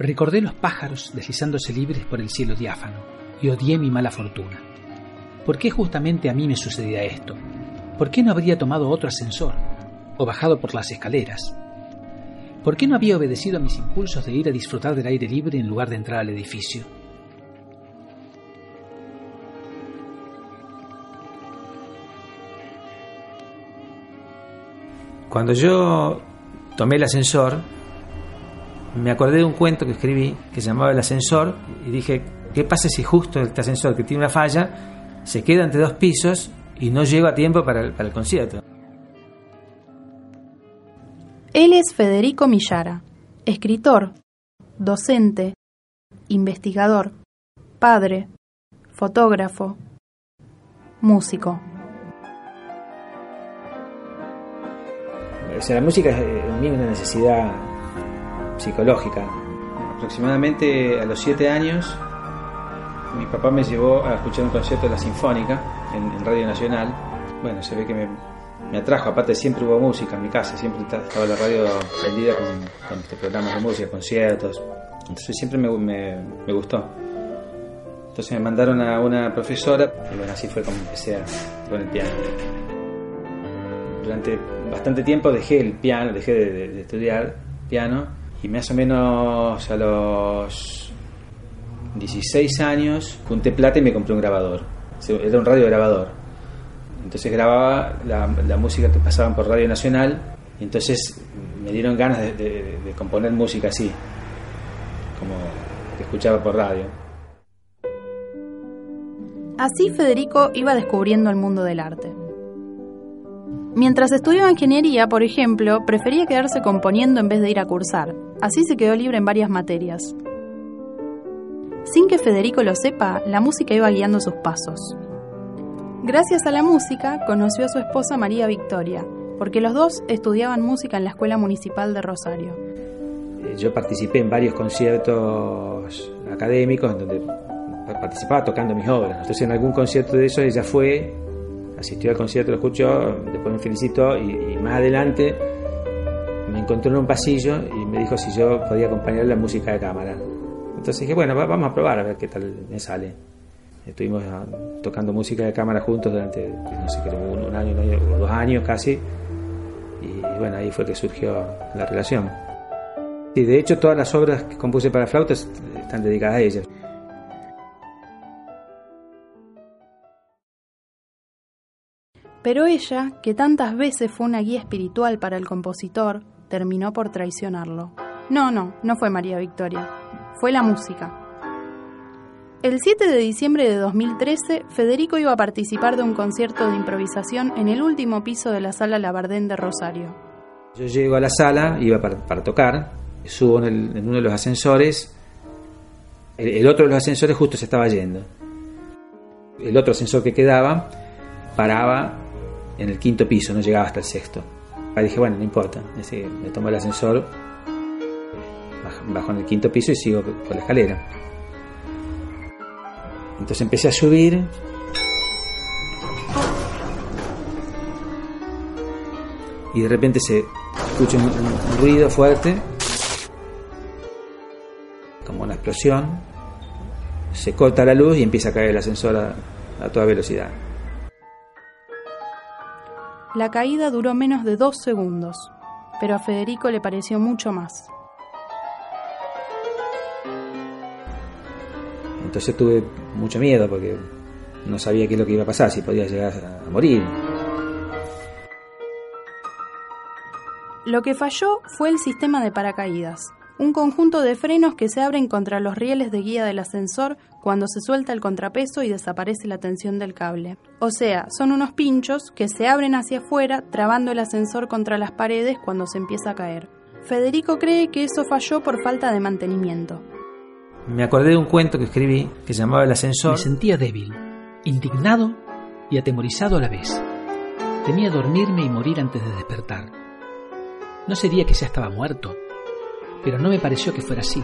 Recordé los pájaros deslizándose libres por el cielo diáfano y odié mi mala fortuna. ¿Por qué justamente a mí me sucedía esto? ¿Por qué no habría tomado otro ascensor o bajado por las escaleras? ¿Por qué no había obedecido a mis impulsos de ir a disfrutar del aire libre en lugar de entrar al edificio? Cuando yo tomé el ascensor, me acordé de un cuento que escribí que se llamaba El ascensor y dije, ¿qué pasa si justo este ascensor que tiene una falla se queda entre dos pisos y no llega a tiempo para el, para el concierto? Él es Federico Millara, escritor, docente, investigador, padre, fotógrafo, músico. O sea, la música es eh, en mí una necesidad psicológica. Aproximadamente a los siete años, mi papá me llevó a escuchar un concierto de la Sinfónica en, en Radio Nacional. Bueno, se ve que me, me atrajo, aparte siempre hubo música en mi casa, siempre estaba la radio prendida con, con este, programas de música, conciertos. Entonces siempre me, me, me, gustó. Entonces me mandaron a una profesora y bueno, así fue como empecé a, con el piano. Durante bastante tiempo dejé el piano, dejé de, de, de estudiar piano y más o menos a los 16 años junté plata y me compré un grabador. Era un radio grabador. Entonces grababa la, música que pasaban por Radio Nacional y entonces me dieron ganas de, de, de componer música así, como que escuchaba por radio. Así Federico iba descubriendo el mundo del arte. Mientras estudiaba ingeniería, por ejemplo, prefería quedarse componiendo en vez de ir a cursar. Así se quedó libre en varias materias. Sin que Federico lo sepa, la música iba guiando sus pasos. Gracias a la música, conoció a su esposa María Victoria, porque los dos estudiaban música en la Escuela Municipal de Rosario. Yo participé en varios conciertos académicos en donde participaba tocando mis obras. Entonces en algún concierto de eso ella fue asistió al concierto, lo escuchó, después me felicitó y, más adelante me encontró en un pasillo y me dijo si yo podía acompañar la música de cámara. Entonces dije, bueno, vamos a probar a ver qué tal me sale. Estuvimos ah, tocando música de cámara juntos durante, no sé, creo, un, un año, o dos años casi. Y bueno, ahí fue que surgió la relación. Y de hecho todas las obras que compuse para flautas están dedicadas a ella. Pero ella, que tantas veces fue una guía espiritual para el compositor, terminó por traicionarlo. No, no, no fue María Victoria, fue la música. El 7 de diciembre de 2013, Federico iba a participar de un concierto de improvisación en el último piso de la sala Labardén de Rosario. Yo llego a la sala, iba para, tocar, subo en, en, uno de los ascensores, el, el otro de los ascensores justo se estaba yendo. El otro ascensor que quedaba paraba en el quinto piso, no llegaba hasta el sexto. Ahí dije, bueno, no importa, me tomo el ascensor, bajo en el quinto piso y sigo por la escalera. Entonces empecé a subir. Y de repente se escucha un, un ruido fuerte, como una explosión. Se corta la luz y empieza a caer el ascensor a, a toda velocidad. La caída duró menos de dos segundos, pero a Federico le pareció mucho más. Entonces tuve mucho miedo porque no sabía qué es lo que iba a pasar, si podía llegar a morir. Lo que falló fue el sistema de paracaídas, un conjunto de frenos que se abren contra los rieles de guía del ascensor cuando se suelta el contrapeso y desaparece la tensión del cable. O sea, son unos pinchos que se abren hacia afuera, trabando el ascensor contra las paredes cuando se empieza a caer. Federico cree que eso falló por falta de mantenimiento. Me acordé de un cuento que escribí que se llamaba El ascensor. Me sentía débil, indignado y atemorizado a la vez. Temía dormirme y morir antes de despertar. No sería que ya estaba muerto, pero no me pareció que fuera así,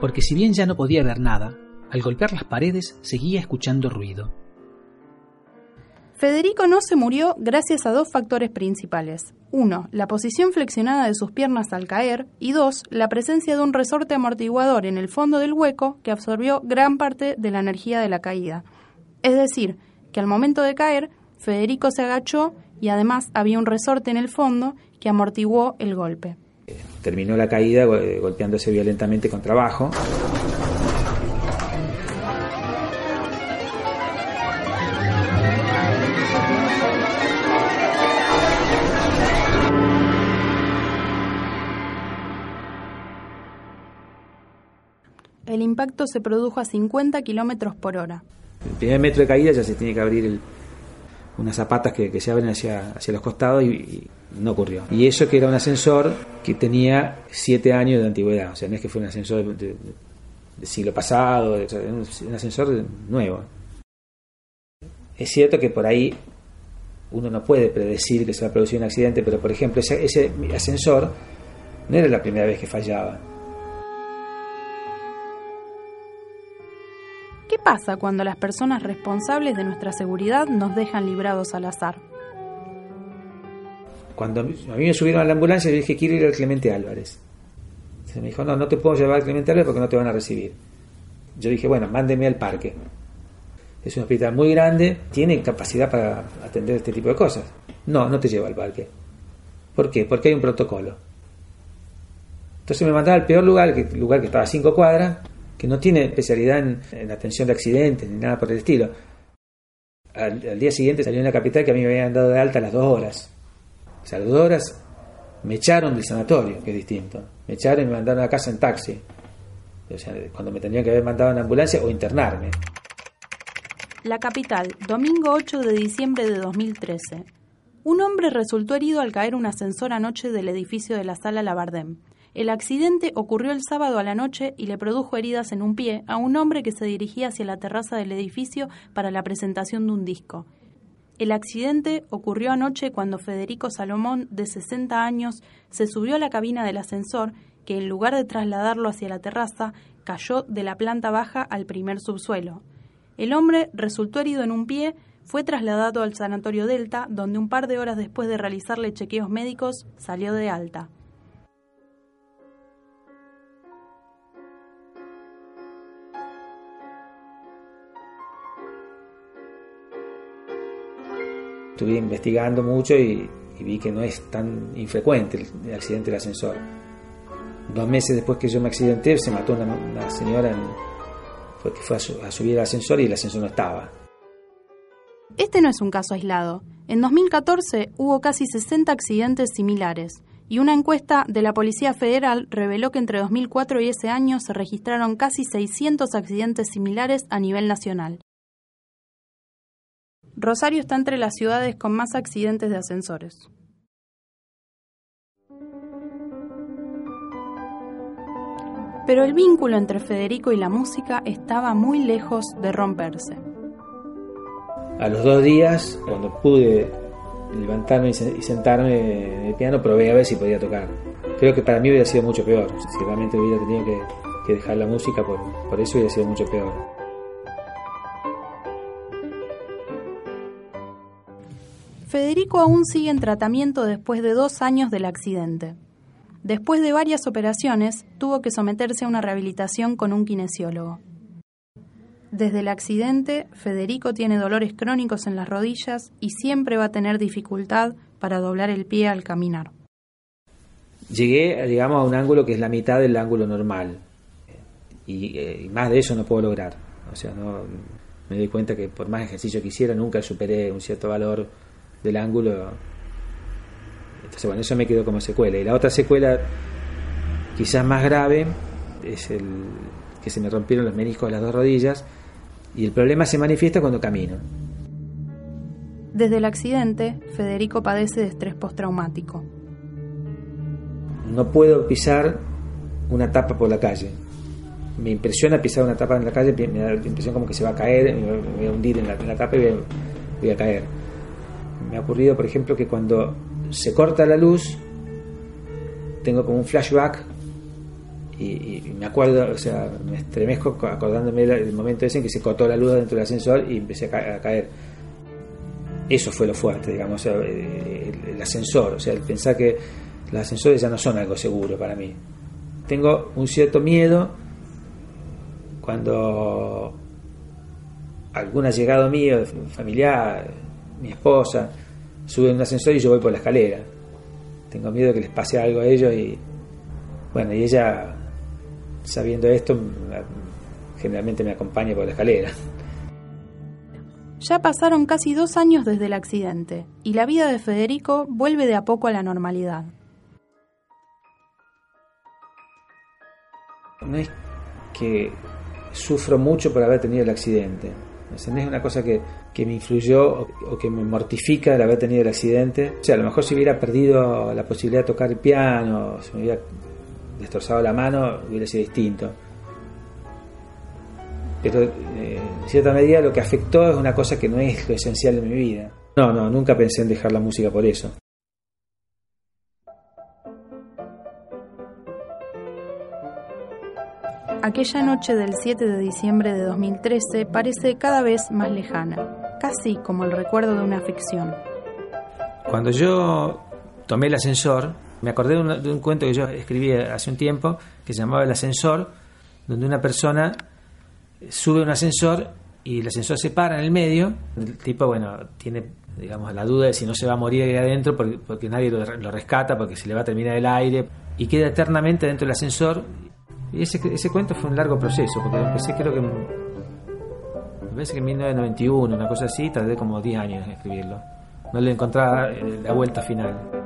porque si bien ya no podía ver nada, al golpear las paredes seguía escuchando ruido. Federico no se murió gracias a dos factores principales. Uno, la posición flexionada de sus piernas al caer y dos, la presencia de un resorte amortiguador en el fondo del hueco que absorbió gran parte de la energía de la caída. Es decir, que al momento de caer, Federico se agachó y además había un resorte en el fondo que amortiguó el golpe. Terminó la caída golpeándose violentamente con trabajo. El impacto se produjo a 50 kilómetros por hora. El primer metro de caída ya se tiene que abrir unas zapatas que, se abren hacia, hacia los costados y, no ocurrió. Y eso que era un ascensor que tenía siete años de antigüedad, o sea, no es que fue un ascensor del siglo pasado, un ascensor nuevo. Es cierto que por ahí uno no puede predecir que se va a producir un accidente, pero por ejemplo ese, ese ascensor no era la primera vez que fallaba. ¿Qué pasa cuando las personas responsables de nuestra seguridad nos dejan librados al azar? Cuando a mí me subieron a la ambulancia, yo dije, quiero ir al Clemente Álvarez. Se me dijo, no, no te puedo llevar al Clemente Álvarez porque no te van a recibir. Yo dije, bueno, mándeme al parque. Es un hospital muy grande, tiene capacidad para atender este tipo de cosas. No, no te llevo al parque. ¿Por qué? Porque hay un protocolo. Entonces me mandaba al peor lugar, el lugar que estaba a cinco cuadras, que no tiene especialidad en, atención de accidentes ni nada por el estilo. Al, día siguiente salió en la capital que a mí me habían dado de alta a las dos horas. O me echaron del sanatorio, que es distinto. Me echaron y me mandaron a casa en taxi. O sea, cuando me tendrían que haber mandado en ambulancia o internarme. La capital, domingo 8 de diciembre de 2013. Un hombre resultó herido al caer un ascensor anoche del edificio de la sala Labardem. El accidente ocurrió el sábado a la noche y le produjo heridas en un pie a un hombre que se dirigía hacia la terraza del edificio para la presentación de un disco. El accidente ocurrió anoche cuando Federico Salomón, de 60 años, se subió a la cabina del ascensor que en lugar de trasladarlo hacia la terraza, cayó de la planta baja al primer subsuelo. El hombre resultó herido en un pie, fue trasladado al Sanatorio Delta, donde un par de horas después de realizarle chequeos médicos salió de alta. Estuve investigando mucho y, vi que no es tan infrecuente el, accidente del ascensor. Dos meses después que yo me accidenté, se mató una, señora en, fue a, subir al ascensor y el ascensor no estaba. Este no es un caso aislado. En 2014 hubo casi 60 accidentes similares y una encuesta de la Policía Federal reveló que entre 2004 y ese año se registraron casi 600 accidentes similares a nivel nacional. Rosario está entre las ciudades con más accidentes de ascensores. Pero el vínculo entre Federico y la música estaba muy lejos de romperse. A los dos días, cuando pude levantarme y sentarme en el piano, probé a ver si podía tocar. Creo que para mí hubiera sido mucho peor. Si realmente hubiera tenido que, dejar la música, por, por eso hubiera sido mucho peor. Federico aún sigue en tratamiento después de dos años del accidente. Después de varias operaciones, tuvo que someterse a una rehabilitación con un kinesiólogo. Desde el accidente, Federico tiene dolores crónicos en las rodillas y siempre va a tener dificultad para doblar el pie al caminar. Llegué, digamos, a un ángulo que es la mitad del ángulo normal. Y, eh, más de eso no puedo lograr. O sea, no, me doy cuenta que por más ejercicio que hiciera, nunca superé un cierto valor del ángulo. Entonces, bueno, eso me quedó como secuela. Y la otra secuela, quizás más grave, es el que se me rompieron los meniscos de las dos rodillas. Y el problema se manifiesta cuando camino. Desde el accidente, Federico padece de estrés postraumático. No puedo pisar una tapa por la calle. Me impresiona pisar una tapa en la calle, me da la impresión como que se va a caer, me voy a hundir en la, tapa y voy a caer. Me ha ocurrido, por ejemplo, que cuando se corta la luz, tengo como un flashback y, me acuerdo, o sea, me estremezco acordándome del momento ese en que se cortó la luz dentro del ascensor y empecé a, caer. Eso fue lo fuerte, digamos, el, el ascensor, o sea, el pensar que los ascensores ya no son algo seguro para mí. Tengo un cierto miedo cuando algún allegado mío, familiar, mi esposa, sube en un ascensor y yo voy por la escalera. Tengo miedo de que les pase algo a ellos y bueno, y ella, sabiendo esto, generalmente me acompaña por la escalera. Ya pasaron casi dos años desde el accidente y la vida de Federico vuelve de a poco a la normalidad. No es que sufro mucho por haber tenido el accidente. Es una cosa que, que me influyó o, que me mortifica el haber tenido el accidente. O sea, a lo mejor si hubiera perdido la posibilidad de tocar el piano, si me hubiera destrozado la mano, hubiera sido distinto. Pero eh, en cierta medida lo que afectó es una cosa que no es lo esencial de mi vida. No, no, nunca pensé en dejar la música por eso. Aquella noche del 7 de diciembre de 2013 parece cada vez más lejana, casi como el recuerdo de una ficción. Cuando yo tomé el ascensor, me acordé de un, cuento que yo escribí hace un tiempo que se llamaba El ascensor, donde una persona sube un ascensor y el ascensor se para en el medio. El tipo, bueno, tiene digamos la duda de si no se va a morir ahí adentro porque, nadie lo, lo, rescata, porque se le va a terminar el aire y queda eternamente dentro del ascensor y ese, ese cuento fue un largo proceso, porque empecé creo que me que en 1991, una cosa así, tardé como 10 años en escribirlo. No le encontraba eh, la vuelta final.